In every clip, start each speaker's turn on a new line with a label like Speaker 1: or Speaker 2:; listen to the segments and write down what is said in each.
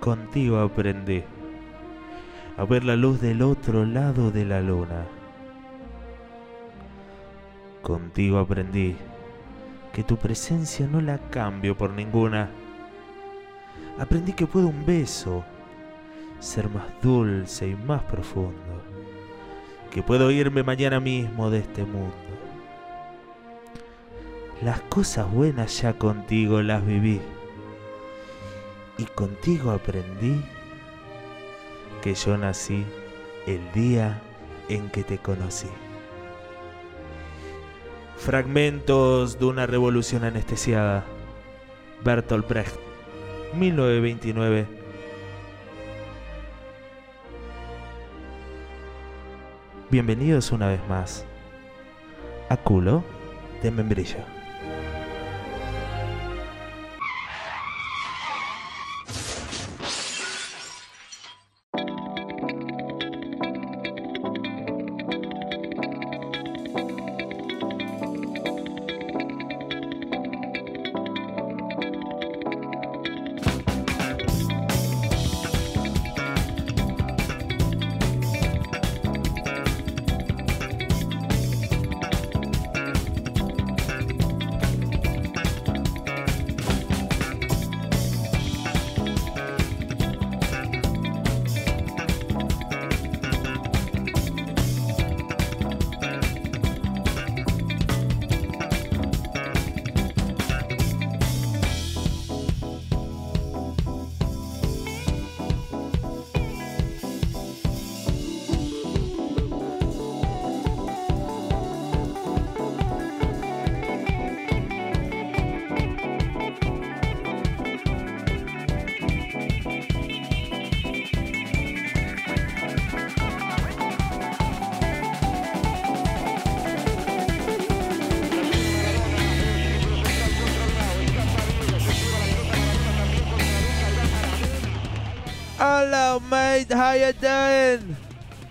Speaker 1: Contigo aprendí a ver la luz del otro lado de la luna. Contigo aprendí que tu presencia no la cambio por ninguna. Aprendí que puede un beso ser más dulce y más profundo. Que puedo irme mañana mismo de este mundo. Las cosas buenas ya contigo las viví. Y contigo aprendí que yo nací el día en que te conocí. Fragmentos de una revolución anestesiada. Bertolt Brecht, 1929. Bienvenidos una vez más a Culo de Membrillo. thank you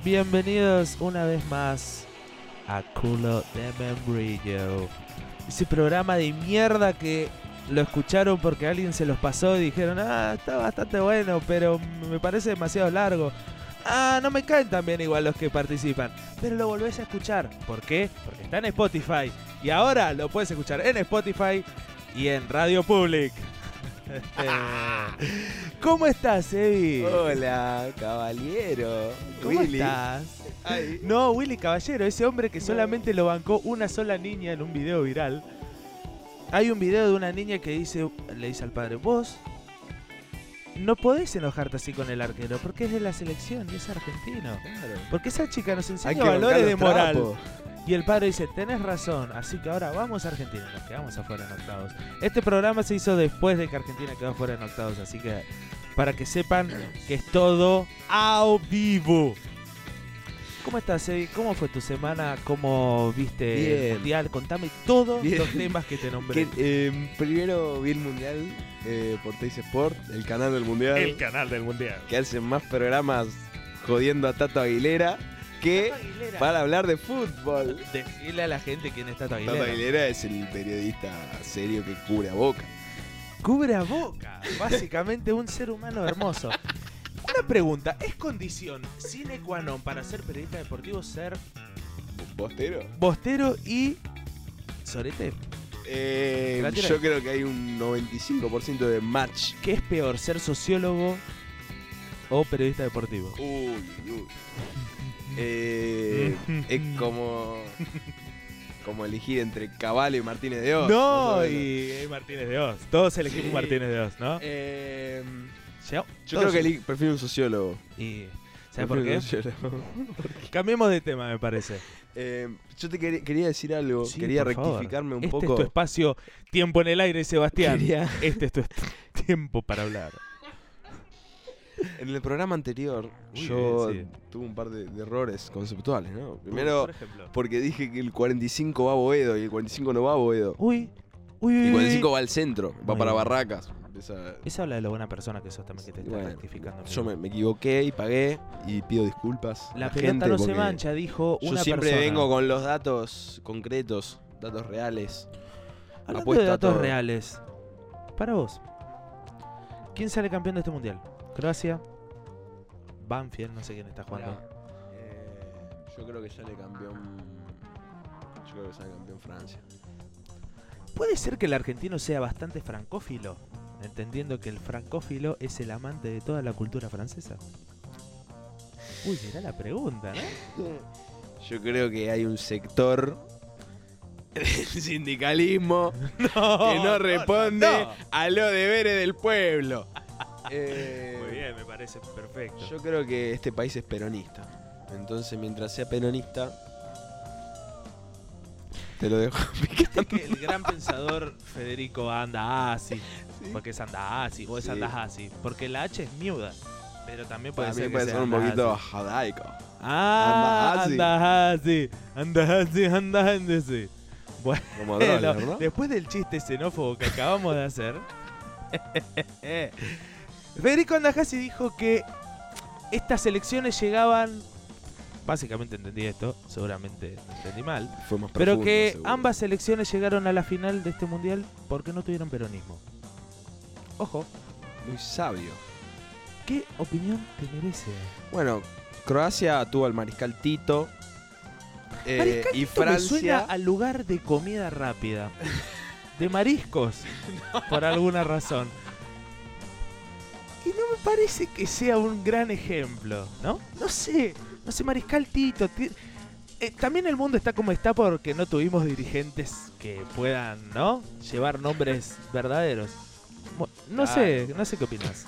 Speaker 1: Bienvenidos una vez más a Culo de Membrillo. Ese programa de mierda que lo escucharon porque alguien se los pasó y dijeron, ah, está bastante bueno, pero me parece demasiado largo. Ah, no me caen tan bien igual los que participan. Pero lo volvés a escuchar. ¿Por qué? Porque está en Spotify. Y ahora lo puedes escuchar en Spotify y en Radio Public. ¿Cómo estás, Evi?
Speaker 2: Hola, caballero.
Speaker 1: ¿Cómo
Speaker 2: Willy.
Speaker 1: estás?
Speaker 2: Ay,
Speaker 1: No, Willy Caballero, ese hombre que solamente lo bancó una sola niña en un video viral. Hay un video de una niña que dice, le dice al padre, vos no podés enojarte así con el arquero porque es de la selección y es argentino.
Speaker 2: claro.
Speaker 1: Porque esa chica nos enseña
Speaker 2: que
Speaker 1: valores de moral. Y el padre dice, tenés razón, así que ahora vamos a Argentina. Nos quedamos afuera en octavos. Este programa se hizo después de que Argentina quedó afuera en octavos, así que para que sepan que es todo a vivo. ¿Cómo estás, Evi? ¿Cómo fue tu semana? ¿Cómo viste el mundial? Contame todos
Speaker 2: Bien.
Speaker 1: los temas que te nombré.
Speaker 2: Que, eh, primero vi el mundial eh, por Teis Sport, el canal del mundial,
Speaker 1: canal del mundial.
Speaker 2: que hace más programas jodiendo a Tato Aguilera que para hablar de fútbol.
Speaker 1: Decirle a la gente quién es Tato
Speaker 2: Tato
Speaker 1: Aguilera.
Speaker 2: Aguilera es el periodista serio que cubre a Boca.
Speaker 1: Cubre a boca. Básicamente un ser humano hermoso. Una pregunta, ¿es condición sine qua non para ser periodista deportivo ser
Speaker 2: ¿Bostero?
Speaker 1: bostero y sorete?
Speaker 2: Eh, yo creo que hay un 95% de match.
Speaker 1: ¿Qué es peor, ser sociólogo o periodista deportivo?
Speaker 2: Uy, uy. Eh, es como como elegir entre Caballo y Martínez de Oz.
Speaker 1: No, y Martínez de Oz. Todos elegimos
Speaker 2: Sí.
Speaker 1: Martínez de Oz, ¿no?
Speaker 2: Eh,
Speaker 1: Yo,
Speaker 2: creo que prefiero un sociólogo.
Speaker 1: Y, ¿Sabes por qué? Cambiemos de tema, me parece.
Speaker 2: Eh, yo te quería, quería decir algo,
Speaker 1: Sí,
Speaker 2: quería
Speaker 1: favor.
Speaker 2: rectificarme un
Speaker 1: este
Speaker 2: poco.
Speaker 1: es tu espacio, tiempo en el aire, Sebastián.
Speaker 2: Quería-
Speaker 1: Este es tu tiempo para hablar.
Speaker 2: En el programa anterior, yo
Speaker 1: bien,
Speaker 2: tuve un par de, de errores conceptuales, ¿no? Primero,
Speaker 1: por
Speaker 2: porque dije que el 45 va a Boedo y el 45 no va a Boedo.
Speaker 1: Uy, uy, uy.
Speaker 2: El
Speaker 1: uy.
Speaker 2: 45 va al centro, va para. Barracas. Esa-
Speaker 1: habla de lo buena persona que sos también, que te estás
Speaker 2: Bueno,
Speaker 1: rectificando.
Speaker 2: Yo me, me equivoqué y pagué y pido disculpas.
Speaker 1: La
Speaker 2: la
Speaker 1: pelota
Speaker 2: gente
Speaker 1: no se mancha, dijo
Speaker 2: Yo
Speaker 1: una
Speaker 2: siempre
Speaker 1: persona.
Speaker 2: vengo con los datos concretos, datos reales.
Speaker 1: Hablando
Speaker 2: apuesto
Speaker 1: de datos reales. Para vos, ¿Quién sale campeón de este mundial? Croacia, Banfield, no sé quién está jugando.
Speaker 2: Mirá, eh, yo creo que sale campeón. Yo creo que sale campeón Francia.
Speaker 1: ¿Puede ser que el argentino sea bastante francófilo? Entendiendo que el francófilo es el amante de toda la cultura francesa. Uy, será la pregunta, ¿no?
Speaker 2: Yo creo que hay un sector del sindicalismo que no responde
Speaker 1: no.
Speaker 2: a los deberes del pueblo. Eh,
Speaker 1: Muy bien, me parece perfecto.
Speaker 2: Yo creo que este país es peronista. Entonces, mientras sea peronista, te lo dejo
Speaker 1: ¿Viste que el gran pensador Federico anda así? Porque es anda así, o es
Speaker 2: Sí.
Speaker 1: anda así. Porque la H es miuda. Pero también puede
Speaker 2: Para
Speaker 1: ser que
Speaker 2: puede ser un poquito jadaico.
Speaker 1: Ah,
Speaker 2: Anda
Speaker 1: anda así. Anda así, anda así. Bueno,
Speaker 2: Como Droller, ¿no?
Speaker 1: después del chiste xenófobo que acabamos de hacer, Federico Andajasi dijo que estas elecciones llegaban. Básicamente entendí esto, seguramente lo entendí mal.
Speaker 2: Fue más
Speaker 1: Pero
Speaker 2: profundo,
Speaker 1: que
Speaker 2: seguro.
Speaker 1: ambas elecciones llegaron a la final de este mundial porque no tuvieron peronismo. Ojo,
Speaker 2: Muy sabio.
Speaker 1: ¿qué opinión te merece?
Speaker 2: Bueno, Croacia tuvo al mariscal Tito. eh,
Speaker 1: Mariscal
Speaker 2: y
Speaker 1: Tito me suena
Speaker 2: Francia.
Speaker 1: al lugar de comida rápida. De mariscos, por alguna razón. Y no me parece que sea un gran ejemplo, ¿no? No sé, no sé, Mariscal Tito. ti- eh, también el mundo está como está porque no tuvimos dirigentes que puedan, ¿no? Llevar nombres verdaderos. No sé, no sé qué opinas.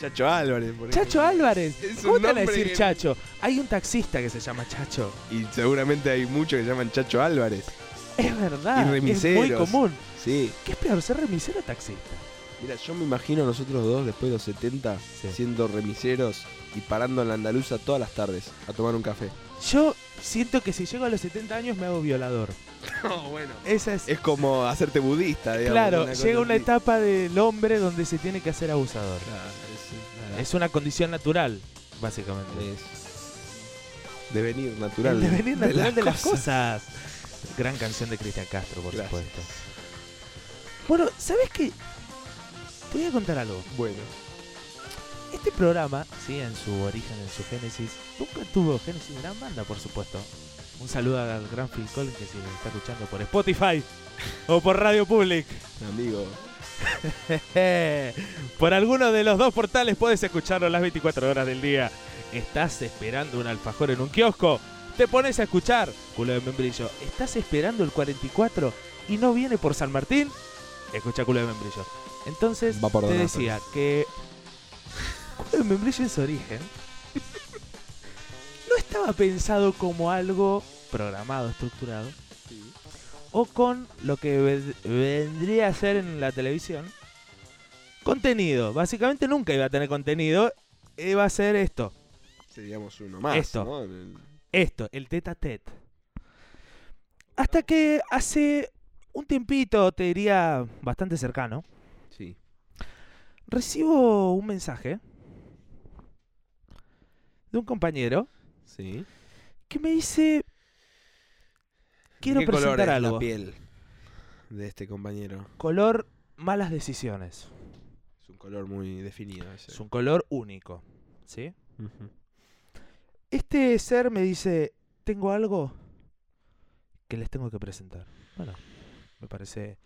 Speaker 2: Chacho Álvarez, por
Speaker 1: Chacho
Speaker 2: ejemplo.
Speaker 1: Álvarez.
Speaker 2: Es
Speaker 1: ¿Cómo te van a decir
Speaker 2: que-
Speaker 1: Chacho? Hay un taxista que se llama Chacho.
Speaker 2: Y seguramente hay muchos que se llaman Chacho Álvarez.
Speaker 1: Es verdad.
Speaker 2: Y
Speaker 1: es muy común.
Speaker 2: Sí.
Speaker 1: ¿Qué es peor, ser remisero o taxista?
Speaker 2: Mira, yo me imagino a nosotros dos después de los 70
Speaker 1: Sí.
Speaker 2: siendo remiseros y parando en la andaluza todas las tardes a tomar un café.
Speaker 1: Yo siento que si llego a los 70 años me hago violador.
Speaker 2: No, bueno.
Speaker 1: Esa es.
Speaker 2: Es como hacerte budista, digamos.
Speaker 1: claro, llega una
Speaker 2: así.
Speaker 1: etapa del hombre donde se tiene que hacer abusador.
Speaker 2: Claro, es,
Speaker 1: una condición natural, básicamente.
Speaker 2: es devenir natural.
Speaker 1: El devenir natural de las,
Speaker 2: cosas.
Speaker 1: cosas. Gran canción de Cristian Castro, por
Speaker 2: Gracias.
Speaker 1: supuesto. Bueno, ¿sabes qué? Te voy a contar algo.
Speaker 2: Bueno,
Speaker 1: Este programa, sí, en su origen, en su génesis, nunca tuvo génesis gran banda, por supuesto. Un saludo al gran Phil Collins que si está escuchando por Spotify o por Radio Public.
Speaker 2: amigo.
Speaker 1: por alguno de los dos portales puedes escucharlo las 24 horas del día. ¿Estás esperando un alfajor en un kiosco? Te pones a escuchar, culo de membrillo. ¿Estás esperando el 44 y no viene por San Martín? Escucha culo de membrillo. Entonces,
Speaker 2: Va por
Speaker 1: te decía que membrillo en su origen no estaba pensado como algo programado, estructurado, o con lo que ve- vendría a ser en la televisión contenido. Básicamente nunca iba a tener contenido, iba a ser esto,
Speaker 2: Seríamos uno más.
Speaker 1: Esto.
Speaker 2: ¿no? El-
Speaker 1: esto, el tete a tete. Hasta que hace un tiempito, te diría bastante cercano,
Speaker 2: Sí.
Speaker 1: Recibo un mensaje de un compañero
Speaker 2: Sí.
Speaker 1: que me dice, quiero
Speaker 2: ¿Qué color
Speaker 1: presentar
Speaker 2: es
Speaker 1: algo.
Speaker 2: la piel de este compañero?
Speaker 1: Color malas decisiones.
Speaker 2: Es un color muy definido ese.
Speaker 1: Es un color único. ¿Sí? Este ser me dice, tengo algo que les tengo que presentar. Bueno, me parece...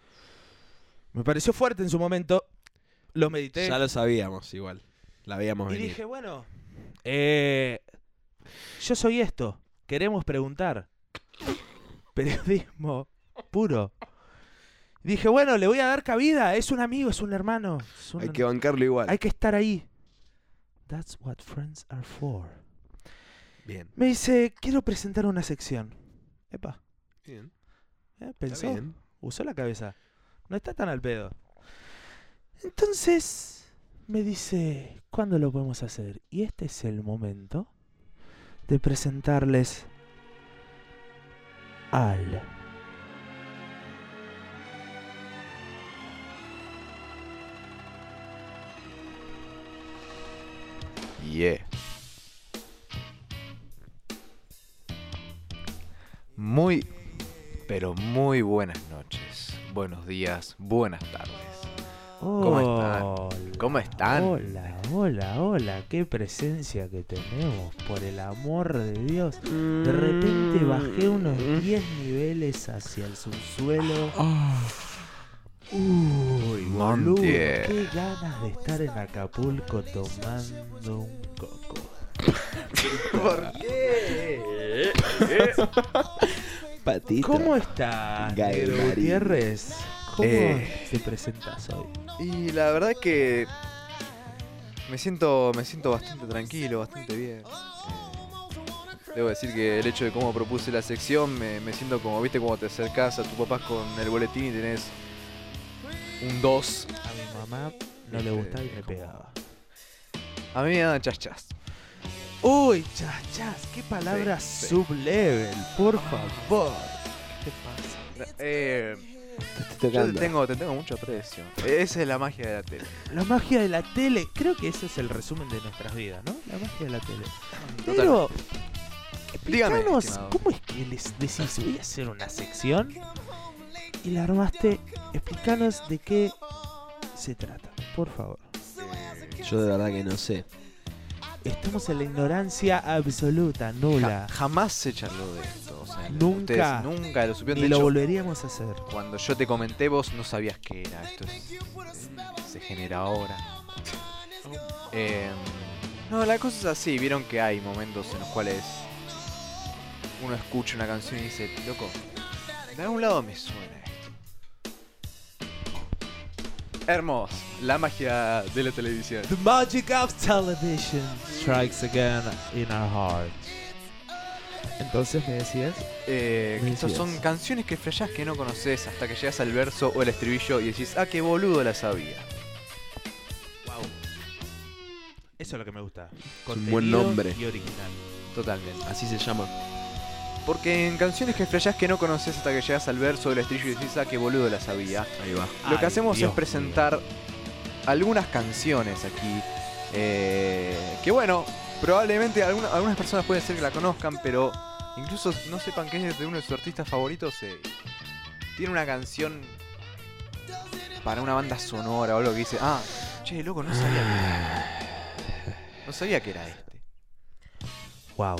Speaker 1: Me pareció fuerte en su momento. Lo medité.
Speaker 2: Ya lo sabíamos igual. La habíamos
Speaker 1: y
Speaker 2: venir.
Speaker 1: dije, bueno, eh, yo soy esto. Queremos preguntar. Periodismo puro. Dije, bueno, le voy a dar cabida. Es un amigo, es un hermano. es un-
Speaker 2: Hay que bancarlo igual.
Speaker 1: hay que estar ahí. That's what friends are for.
Speaker 2: Bien.
Speaker 1: Me dice, quiero presentar una sección. Epa,
Speaker 2: Bien.
Speaker 1: ¿eh? Pensó,
Speaker 2: bien.
Speaker 1: usó la cabeza. No está tan al pedo. Entonces me dice, ¿cuándo lo podemos hacer? Y este es el momento de presentarles al
Speaker 3: Yeah. Muy, pero muy buenas noches, buenos días, buenas tardes. ¿Cómo están?
Speaker 1: Hola,
Speaker 3: ¿Cómo están?
Speaker 1: Hola, hola, hola. Qué presencia que tenemos, por el amor de Dios. De repente bajé unos 10 niveles hacia el subsuelo. Uy, boludo,
Speaker 3: Montiel.
Speaker 1: qué ganas de estar en Acapulco tomando un coco.
Speaker 3: ¿Por qué?
Speaker 2: Patito.
Speaker 1: ¿Cómo estás. Gutiérrez? ¿Cómo
Speaker 3: Eh.
Speaker 1: te presentas hoy?
Speaker 3: Y la verdad que me siento, me siento bastante tranquilo, bastante bien. Eh, debo decir que el hecho de cómo propuse la sección, me, me siento como, viste, como te acercás a tu papá con el boletín y tenés un 2.
Speaker 1: A mi mamá no le gustaba y me pegaba.
Speaker 3: A mí me dan chachas.
Speaker 1: Uy, chas, chas, qué palabra
Speaker 3: Sí, sí.
Speaker 1: sublevel, por favor. ¿Qué pasa?
Speaker 3: Eh,
Speaker 2: Te
Speaker 3: yo te tengo, te tengo mucho aprecio. Esa es la magia de la tele.
Speaker 1: La magia de la tele, creo que ese es el resumen de nuestras vidas, ¿no? La magia de la tele.
Speaker 3: Total.
Speaker 1: Pero,
Speaker 3: Dígame.
Speaker 1: ¿cómo es que les decís voy a hacer una sección y la armaste? Explícanos de qué se trata, por favor.
Speaker 2: Yo de verdad que no sé.
Speaker 1: Estamos en la ignorancia absoluta,
Speaker 3: Ja-
Speaker 1: nula.
Speaker 3: jamás se charló de esto. O sea,
Speaker 1: Nunca.
Speaker 3: ustedes nunca lo supieron. De
Speaker 1: lo
Speaker 3: hecho,
Speaker 1: volveríamos a hacer.
Speaker 3: cuando yo te comenté, vos no sabías qué era. Esto es- eh, se genera ahora. Eh, no, la cosa es así. Vieron que hay momentos en los cuales uno escucha una canción y dice, loco, de algún lado me suena Hermoso. La magia de la televisión.
Speaker 1: The magic of television strikes again in our hearts. Entonces me decías,
Speaker 3: Eh,
Speaker 1: Me decías.
Speaker 3: son canciones que flashás que no conoces hasta que llegas al verso o el estribillo y decís, ah, qué boludo la sabía.
Speaker 1: wow. Eso es lo que me gusta.
Speaker 2: un buen nombre.
Speaker 1: Y original.
Speaker 3: Totalmente.
Speaker 2: Así se llama.
Speaker 3: Porque en canciones que flashás que no conoces hasta que llegas al verso o el estribillo y decís, ah, qué boludo la sabía.
Speaker 2: Ahí va.
Speaker 3: Lo que hacemos
Speaker 1: Dios
Speaker 3: es presentar algunas canciones aquí. eh, que bueno, probablemente alguna- algunas personas pueden ser que la conozcan, pero incluso no sepan que es de uno de sus artistas favoritos. eh, tiene una canción para una banda sonora o algo que dice, ah, che, loco, no sabía que, no sabía que era este.
Speaker 1: Wow.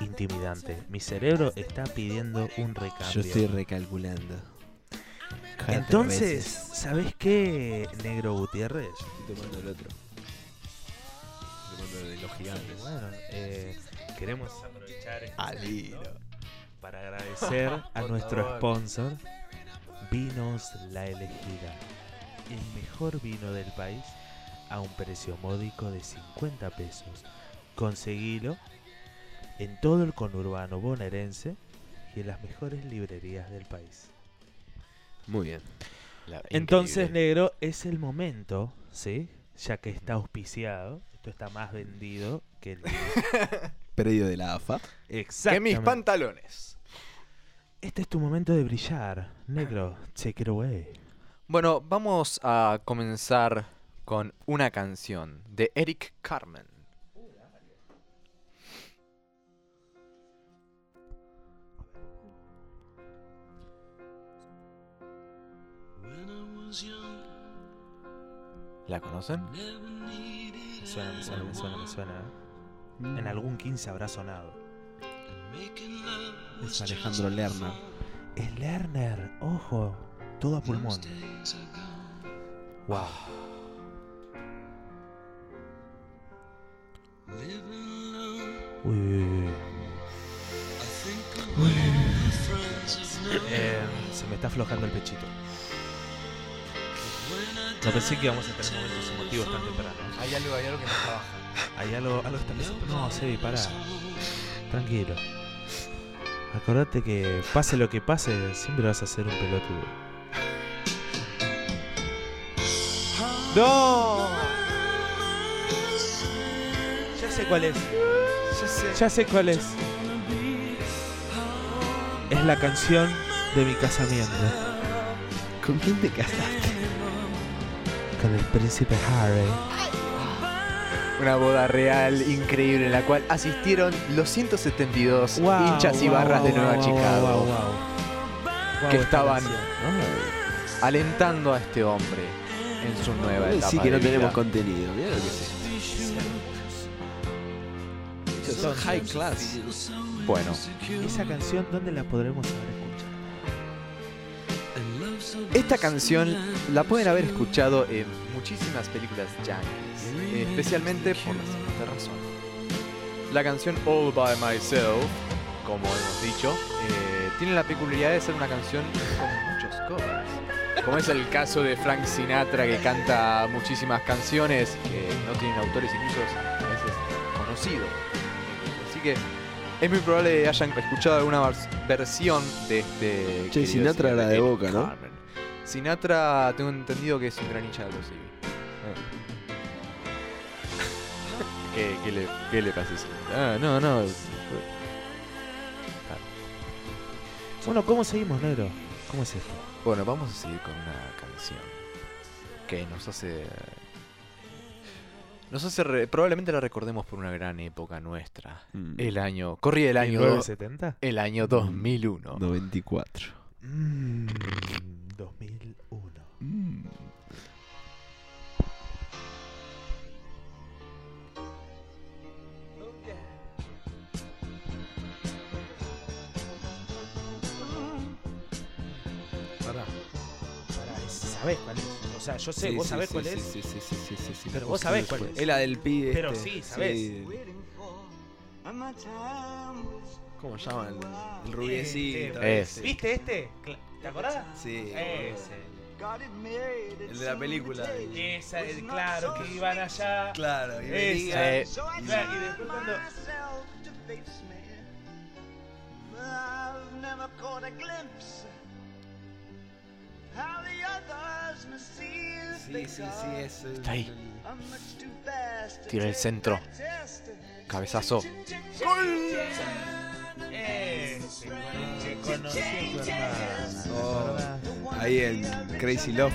Speaker 1: Intimidante. Mi cerebro está pidiendo un recambio.
Speaker 2: Yo estoy recalculando. Cállate
Speaker 1: Entonces. ¿sabes qué, Negro Gutiérrez?
Speaker 2: Estoy tomando el otro. Estoy tomando el de los gigantes.
Speaker 1: Bueno, eh, queremos aprovechar este
Speaker 2: hilo.
Speaker 1: para agradecer a nuestro sponsor, Vinos La Elegida, el mejor vino del país a un precio módico de 50 pesos. Conseguilo en todo el conurbano bonaerense y en las mejores librerías del país.
Speaker 2: Muy bien.
Speaker 1: Entonces,
Speaker 3: Increíble.
Speaker 1: negro, es el momento, ¿sí? Ya que está auspiciado, esto está más vendido que el
Speaker 2: Predio de la AFA.
Speaker 3: que
Speaker 1: Exactamente.
Speaker 3: mis pantalones.
Speaker 1: Este es tu momento de brillar, negro. Take it away.
Speaker 3: Bueno, vamos a comenzar con una canción de Eric Carmen. ¿La conocen?
Speaker 1: Me suena, me suena, me suena, me suena. ¿eh? En algún 15 habrá sonado.
Speaker 2: Es Alejandro Lerner.
Speaker 1: Es Lerner, ojo, todo a pulmón. Wow. Uy, uy, uy, uy. Eh, se me está aflojando el pechito. No pensé que íbamos a tener momentos emotivos tan temprano.
Speaker 3: Hay algo, hay algo que me trabaja.
Speaker 1: Hay algo, algo está pasando. No, Sebi, pará. Tranquilo. Acordate que pase lo que pase, siempre vas a ser un pelotudo. ¡No! Ya sé cuál es.
Speaker 3: Ya sé.
Speaker 1: Ya sé cuál es. Es la canción de mi casamiento
Speaker 2: ¿Con quién te casaste?
Speaker 1: Con el príncipe Harry.
Speaker 3: Una boda real increíble en la cual asistieron los 172
Speaker 1: Wow,
Speaker 3: hinchas y
Speaker 1: wow,
Speaker 3: barras de Nueva
Speaker 1: wow,
Speaker 3: Chicago
Speaker 1: wow, wow. Wow,
Speaker 3: que
Speaker 1: esta
Speaker 3: estaban alentando a este hombre en su nueva etapa.
Speaker 2: Sí que no
Speaker 3: de vida.
Speaker 2: tenemos contenido. Mira lo que es esto. Esto es high class.
Speaker 3: Bueno,
Speaker 1: Esa canción, ¿dónde la podremos escuchado?
Speaker 3: Esta canción la pueden haber escuchado en muchísimas películas yankees, eh, especialmente por la siguiente razón. La canción All by Myself, como hemos dicho, eh, tiene la peculiaridad de ser una canción con muchos covers. Como es el caso de Frank Sinatra que canta muchísimas canciones que no tienen autores incluso a veces conocidos. Así que es muy probable que hayan escuchado alguna vers- versión de este.
Speaker 2: Che, Sinatra era de Boca, ¿no?
Speaker 3: Carmen. Sinatra, tengo entendido que es un gran hincha de los Civi. ¿Qué, qué le, ¿Qué le ese? Ah, no, no.
Speaker 1: Bueno, ¿cómo seguimos, negro? ¿Cómo es esto?
Speaker 3: Bueno, vamos a seguir con una canción que nos hace. Nos hace. re- probablemente la recordemos por una gran época nuestra.
Speaker 2: Mm.
Speaker 3: El año. Corría el año. do-
Speaker 1: 1970?
Speaker 3: el año 2001.
Speaker 2: 94.
Speaker 1: Mm, 2001.
Speaker 2: Mm.
Speaker 1: Pará. Pará, ¿sabés cuál es? O sea, yo sé,
Speaker 2: Sí,
Speaker 1: vos
Speaker 2: sí,
Speaker 1: sabés
Speaker 2: sí,
Speaker 1: cuál
Speaker 2: sí,
Speaker 1: es.
Speaker 2: Sí, sí, sí, sí, sí, sí.
Speaker 1: Pero vos sabés cuál es.
Speaker 2: Es la del pibe.
Speaker 1: Pero
Speaker 2: este.
Speaker 1: sí, sabés.
Speaker 2: Sí. ¿Cómo llaman? El rubiecito.
Speaker 3: Ese.
Speaker 2: ese.
Speaker 1: ¿Viste este? Cla- ¿Te acordás?
Speaker 2: Sí.
Speaker 1: Ese.
Speaker 2: El de la película.
Speaker 1: Esa, eh, claro, que iban allá.
Speaker 2: Claro. y
Speaker 1: Ese.
Speaker 2: venía-
Speaker 3: Eh,
Speaker 1: Claro, y después cuando.
Speaker 2: Sí, sí, sí, es. el-
Speaker 3: Está ahí.
Speaker 2: el-
Speaker 3: Tira el centro. Cabezazo.
Speaker 1: Ese, que conocí a tu hermana. ¿te
Speaker 2: Oh.
Speaker 1: acordás?
Speaker 2: Ahí en Crazy Loft.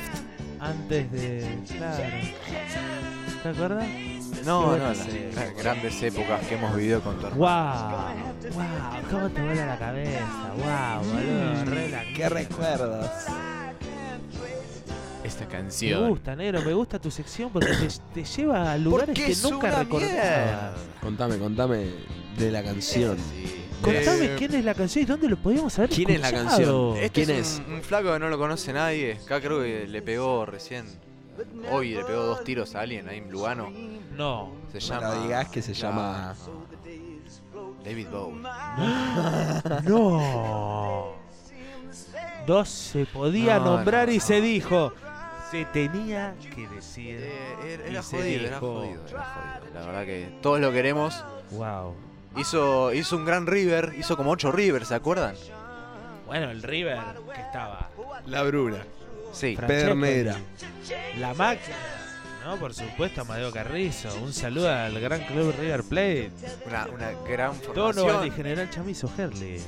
Speaker 1: Antes de. Claro. ¿Te acuerdas?
Speaker 3: No, no, las las grandes épocas que hemos vivido con tu hermano.
Speaker 1: Wow, wow, cómo te vuela la cabeza, wow, boludo, re la
Speaker 2: ¿Qué recuerdos?
Speaker 3: Esta
Speaker 1: Me
Speaker 3: canción.
Speaker 1: gusta, negro, me gusta tu sección porque te, te lleva a lugares que nunca recordabas.
Speaker 2: Contame, contame de la canción.
Speaker 3: Sí.
Speaker 1: Contame
Speaker 3: Eh,
Speaker 1: quién es la canción y dónde lo podíamos haber
Speaker 2: ¿Quién es la canción?
Speaker 3: Este
Speaker 2: ¿Quién
Speaker 3: es, Un, un flaco que no lo conoce nadie. Acá creo que le pegó recién. Hoy le pegó dos tiros a alguien ahí en Lugano.
Speaker 1: No.
Speaker 3: Se
Speaker 2: No
Speaker 3: llama.
Speaker 2: lo digas que se llama.
Speaker 3: David Bowie.
Speaker 1: No. No se podía
Speaker 3: No,
Speaker 1: nombrar
Speaker 3: no,
Speaker 1: y
Speaker 3: no.
Speaker 1: se dijo. Se tenía que decir.
Speaker 3: Eh, era era jodido, era jodido, era jodido. La verdad que todos lo queremos.
Speaker 1: Wow.
Speaker 3: Hizo, hizo un gran River, hizo como 8 River, ¿se acuerdan?
Speaker 1: Bueno, el River que estaba.
Speaker 2: La Bruna.
Speaker 3: Sí.
Speaker 1: Francesco,
Speaker 2: Pedernera.
Speaker 1: La máquina. No, por supuesto, Amadeo Carrizo. Un saludo al gran club River Plate.
Speaker 3: Una, una gran
Speaker 1: Donovan y
Speaker 3: formación.
Speaker 1: General Chamizo Herley.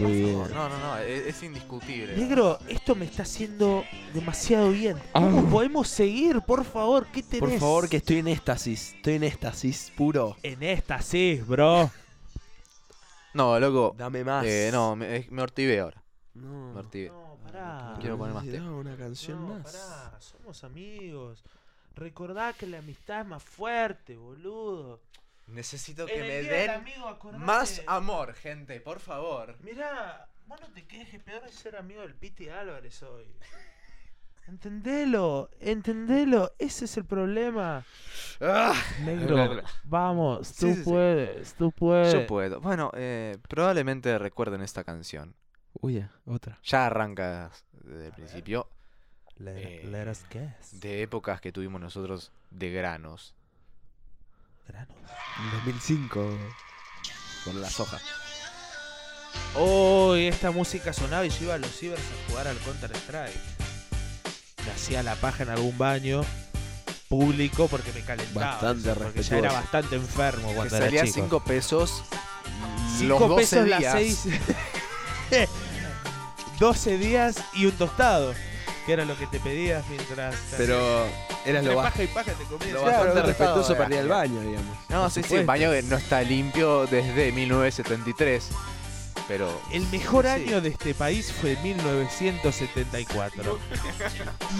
Speaker 2: Muy bien.
Speaker 3: No, no, no, es, es indiscutible.
Speaker 1: Negro, esto me está haciendo demasiado bien. ¿Cómo podemos seguir, por favor? ¿Qué tenés?
Speaker 2: Por favor, que estoy en éxtasis. Estoy en éxtasis puro.
Speaker 1: En sí, bro.
Speaker 3: No, loco.
Speaker 2: Dame más.
Speaker 3: eh, no, me, es- me hortivé ahora.
Speaker 2: No.
Speaker 3: Me hortivé.
Speaker 1: No, pará.
Speaker 3: Quiero poner más
Speaker 2: no, una canción
Speaker 1: No,
Speaker 2: más.
Speaker 1: pará, somos amigos. Recordá que la amistad es más fuerte, boludo.
Speaker 3: Necesito
Speaker 1: En el día del amigo,
Speaker 3: más amor, gente, por favor.
Speaker 1: Mirá, vos no te quejes, peor es ser amigo del Piti Álvarez hoy. Entendelo, entendelo, ese es el problema.
Speaker 3: Ah,
Speaker 1: Negro, vamos, tú
Speaker 3: Sí, sí, sí.
Speaker 1: puedes, tú puedes.
Speaker 3: Yo puedo. Bueno, eh, probablemente recuerden esta canción.
Speaker 2: Uy, ya, otra.
Speaker 3: Ya arranca desde el principio.
Speaker 1: Let,
Speaker 3: Eh,
Speaker 1: let us guess.
Speaker 3: De épocas que tuvimos nosotros de granos.
Speaker 1: Granos.
Speaker 2: En 2005. Con las hojas.
Speaker 1: Oh, y esta música sonaba y yo iba a los cibers a jugar al Counter Strike. Me hacía la paja en algún baño público porque me calentaba.
Speaker 2: Bastante
Speaker 1: eso, porque ya era bastante enfermo
Speaker 3: Que
Speaker 1: cuando era
Speaker 3: salía
Speaker 1: chico.
Speaker 3: 5 pesos.
Speaker 1: Cinco
Speaker 3: los 12
Speaker 1: pesos las
Speaker 3: días.
Speaker 1: seis. 12 días y un tostado. Que era lo que te pedías mientras.
Speaker 2: Pero eras lo,
Speaker 1: paja y paja te comías.
Speaker 3: lo bastante respetuoso
Speaker 2: para ir al baño, digamos.
Speaker 3: No, sí, sí, el baño que no está limpio desde 1973. pero
Speaker 1: El mejor
Speaker 3: Sí.
Speaker 1: año de este país fue 1974.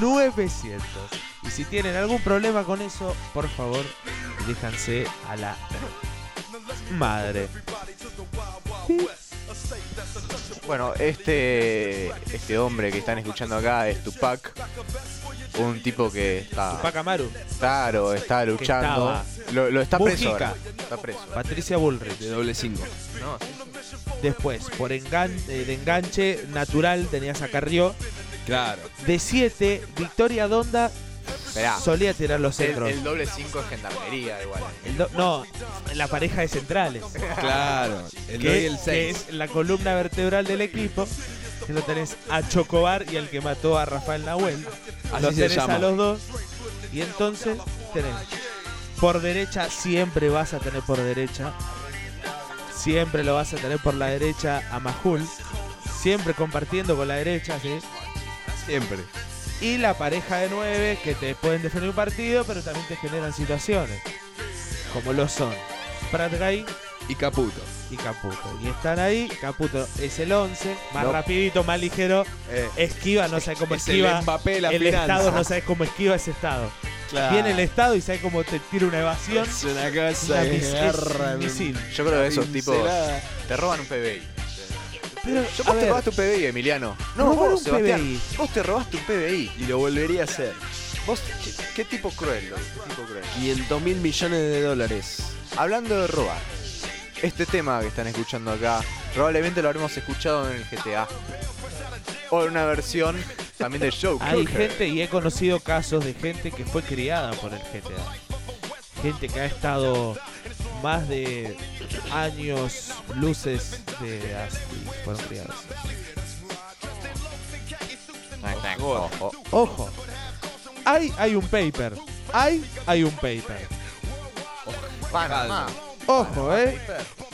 Speaker 1: 900. Y si tienen algún problema con eso, por favor, déjanse a la madre.
Speaker 3: Bueno, este este hombre que están escuchando acá es Tupac, un tipo que está
Speaker 1: Tupac Amaru,
Speaker 3: claro, está luchando, lo, lo está preso,
Speaker 1: Mujica.
Speaker 3: ahora, está preso.
Speaker 1: Patricia Bullrich.
Speaker 2: De doble 5.
Speaker 3: No, sí, sí.
Speaker 1: Después, por engan- eh, de enganche natural, tenías a Carrió.
Speaker 2: Claro.
Speaker 1: De 7, Victoria Donda
Speaker 3: Esperá.
Speaker 1: solía tirar los centros.
Speaker 3: el doble 5 es gendarmería igual.
Speaker 1: El do- no, la pareja de centrales.
Speaker 2: Claro. El
Speaker 1: que,
Speaker 2: 2 y el
Speaker 1: que
Speaker 2: 6.
Speaker 1: es la columna vertebral del equipo. Que lo tenés a Chocobar y al que mató a Rafael Nahuel.
Speaker 2: Así
Speaker 1: los
Speaker 2: se
Speaker 1: tenés
Speaker 2: llama.
Speaker 1: a los dos. Y entonces tenés por derecha, siempre vas a tener por derecha. Siempre lo vas a tener por la derecha a Majul. Siempre compartiendo con la derecha, ¿sí?
Speaker 2: Siempre.
Speaker 1: Y la pareja de nueve que te pueden defender un partido, pero también te generan situaciones. Como lo son Prat Gay
Speaker 2: Y Caputo.
Speaker 1: y Caputo. Y están ahí, Caputo es el 11, más
Speaker 2: No.
Speaker 1: rapidito, más ligero,
Speaker 2: Eh,
Speaker 1: esquiva, no sé cómo
Speaker 2: es el
Speaker 1: esquiva.
Speaker 2: Mbappé de la
Speaker 1: El. Estado no sabes cómo esquiva ese Estado.
Speaker 2: Claro.
Speaker 1: Viene el Estado y sabe cómo te tira una evasión.
Speaker 2: Es una cosa
Speaker 1: una
Speaker 2: que
Speaker 1: misil.
Speaker 3: Yo creo que esos tipos te roban un PBI.
Speaker 1: Pero,
Speaker 3: Yo vos te robaste un PBI, Emiliano. No,
Speaker 1: Robar
Speaker 3: vos,
Speaker 1: un
Speaker 3: Sebastián.
Speaker 1: PBI.
Speaker 3: Vos te robaste un PBI.
Speaker 2: Y lo volvería a hacer.
Speaker 3: Vos, ¿qué, qué tipo cruel, loco, qué tipo cruel.
Speaker 2: 500 mil millones de dólares.
Speaker 3: Hablando de robar, este tema que están escuchando acá, probablemente lo habremos escuchado en el GTA. O en una versión también del show.
Speaker 1: hay gente y he conocido casos de gente que fue criada por el GTA. Gente que ha estado más de años luces de así fueron criados.
Speaker 3: Ojo.
Speaker 1: Ojo, hay, hay un paper. Hay, hay un paper.
Speaker 3: Panamá.
Speaker 1: Ojo, eh.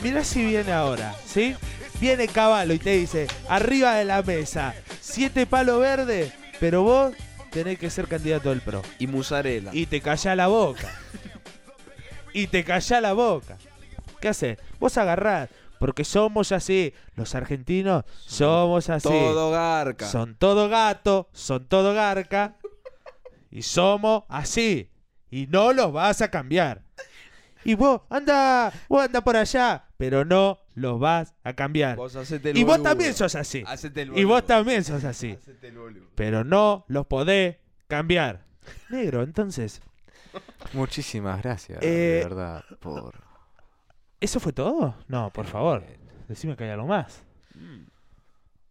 Speaker 1: Mira si viene ahora, ¿sí? Viene Caballo y te dice, arriba de la mesa, siete palos verdes, pero vos tenés que ser candidato del PRO.
Speaker 2: Y Musarela.
Speaker 1: Y te calla la boca. Y te calla la boca. ¿Qué haces? Vos agarrás, porque somos así. Los argentinos somos así.
Speaker 2: Todo garca.
Speaker 1: Son todo gato, son todo garca. Y somos así. Y no los vas a cambiar. Y vos, anda, vos anda por allá, pero no los vas a cambiar.
Speaker 2: Vos hacete el
Speaker 1: y vos también sos así.
Speaker 2: Hacete el
Speaker 1: Y vos también sos así.
Speaker 2: Hacete el boludo.
Speaker 1: Pero no los podés cambiar. Negro, entonces,
Speaker 3: Muchísimas gracias,
Speaker 1: Eh,
Speaker 3: de verdad, por...
Speaker 1: ¿eso fue todo? No, por favor. Decime que hay algo más.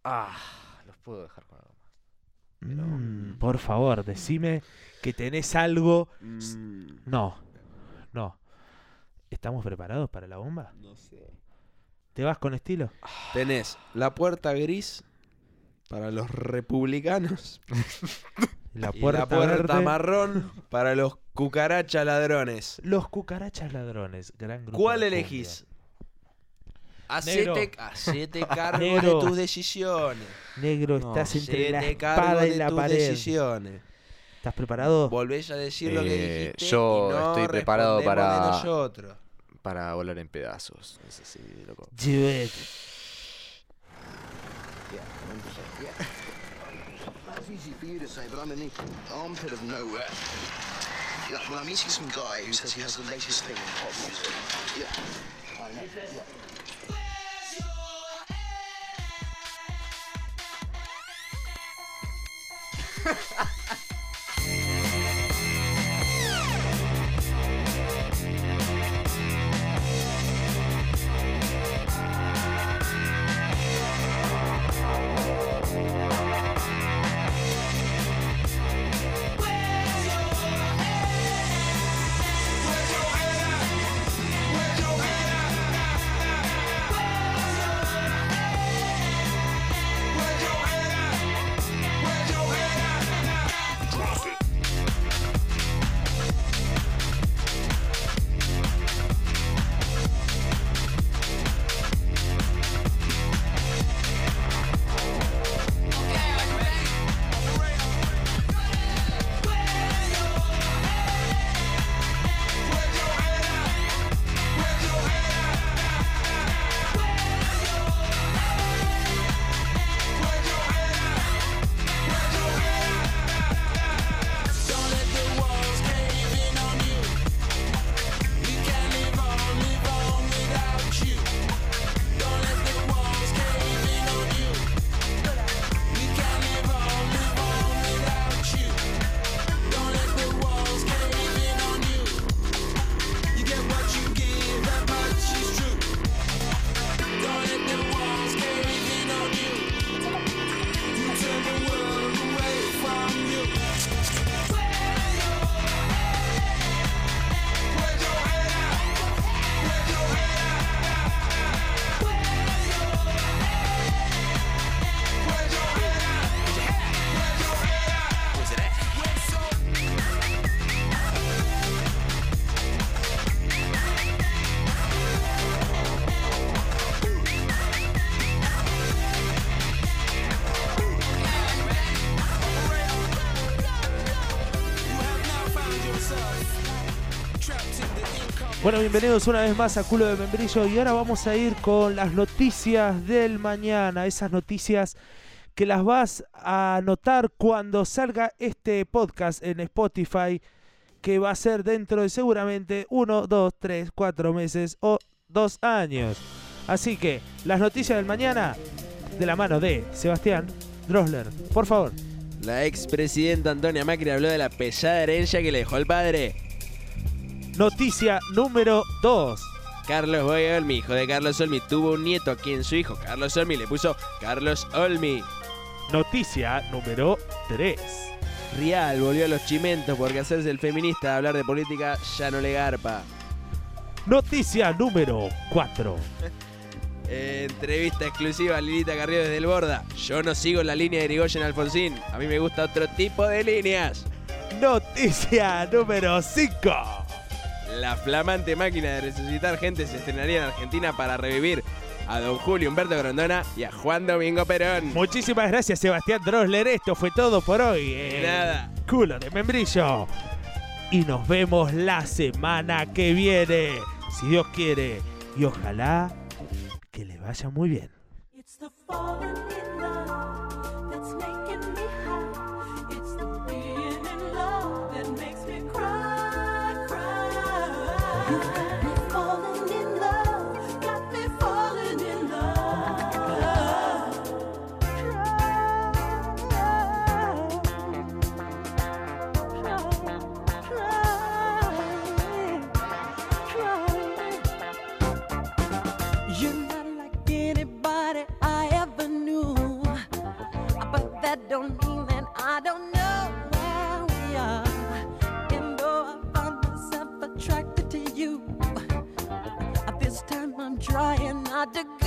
Speaker 3: Ah, los puedo dejar con algo más.
Speaker 1: Mm, por favor, decime que tenés algo.
Speaker 2: Mm,
Speaker 1: No, no. ¿Estamos preparados para la bomba?
Speaker 2: no sé.
Speaker 1: ¿Te vas con estilo?
Speaker 2: Tenés la puerta gris para los republicanos.
Speaker 1: La
Speaker 2: y
Speaker 1: puerta,
Speaker 2: la puerta
Speaker 1: verde.
Speaker 2: marrón para los cucaracha ladrones.
Speaker 1: Los cucarachas ladrones. Gran grupo
Speaker 2: ¿Cuál elegís? Hacete, hacete cargo
Speaker 1: Negro.
Speaker 2: de tus decisiones.
Speaker 1: Negro,
Speaker 3: No,
Speaker 1: estás entre la espada y la
Speaker 2: tus
Speaker 1: pared.
Speaker 2: decisiones.
Speaker 1: ¿Estás preparado?
Speaker 2: Volvés a decir lo que
Speaker 3: Eh,
Speaker 2: dijiste.
Speaker 3: yo
Speaker 2: y no
Speaker 3: estoy preparado para-
Speaker 2: de nosotros.
Speaker 3: Para volar en pedazos. Es así, loco.
Speaker 1: It.
Speaker 4: It's easy for you to say, but I'm in the armpit of nowhere. Yeah, well, I'm meeting some guy who says he has the latest thing in pop music. Yeah, I know. Yeah. Ha ha ha!
Speaker 1: Bueno, bienvenidos una vez más a Culo de Membrillo y ahora vamos a ir con las noticias del mañana, esas noticias que las vas a notar cuando salga este podcast en Spotify, que va a ser dentro de seguramente uno, dos, tres, cuatro meses o dos años. Así que las noticias del mañana de la mano de Sebastián Drosler, por favor.
Speaker 2: La expresidenta Antonia Macri habló de la pesada herencia que le dejó el padre.
Speaker 1: Noticia número 2.
Speaker 2: Carlos Boy hijo de Carlos Olmi, tuvo un nieto a quien su hijo Carlos Olmi le puso Carlos Olmi.
Speaker 1: Noticia número 3.
Speaker 2: Rial volvió a los chimentos porque hacerse el feminista de hablar de política ya no le garpa.
Speaker 1: Noticia número 4.
Speaker 2: entrevista exclusiva a Lilita Carrillo desde el Borda. Yo no sigo la línea de Irigoyen Alfonsín. A mí me gusta otro tipo de líneas.
Speaker 1: Noticia número 5.
Speaker 2: La flamante máquina de resucitar gente se estrenaría en Argentina para revivir a don Julio Humberto Grondona y a Juan Domingo Perón.
Speaker 1: Muchísimas gracias, Sebastián Drosler. Esto fue todo por hoy.
Speaker 2: De nada.
Speaker 1: Culo de membrillo. Y nos vemos la semana que viene. Si Dios quiere. Y ojalá que le vaya muy bien.
Speaker 5: It's the out the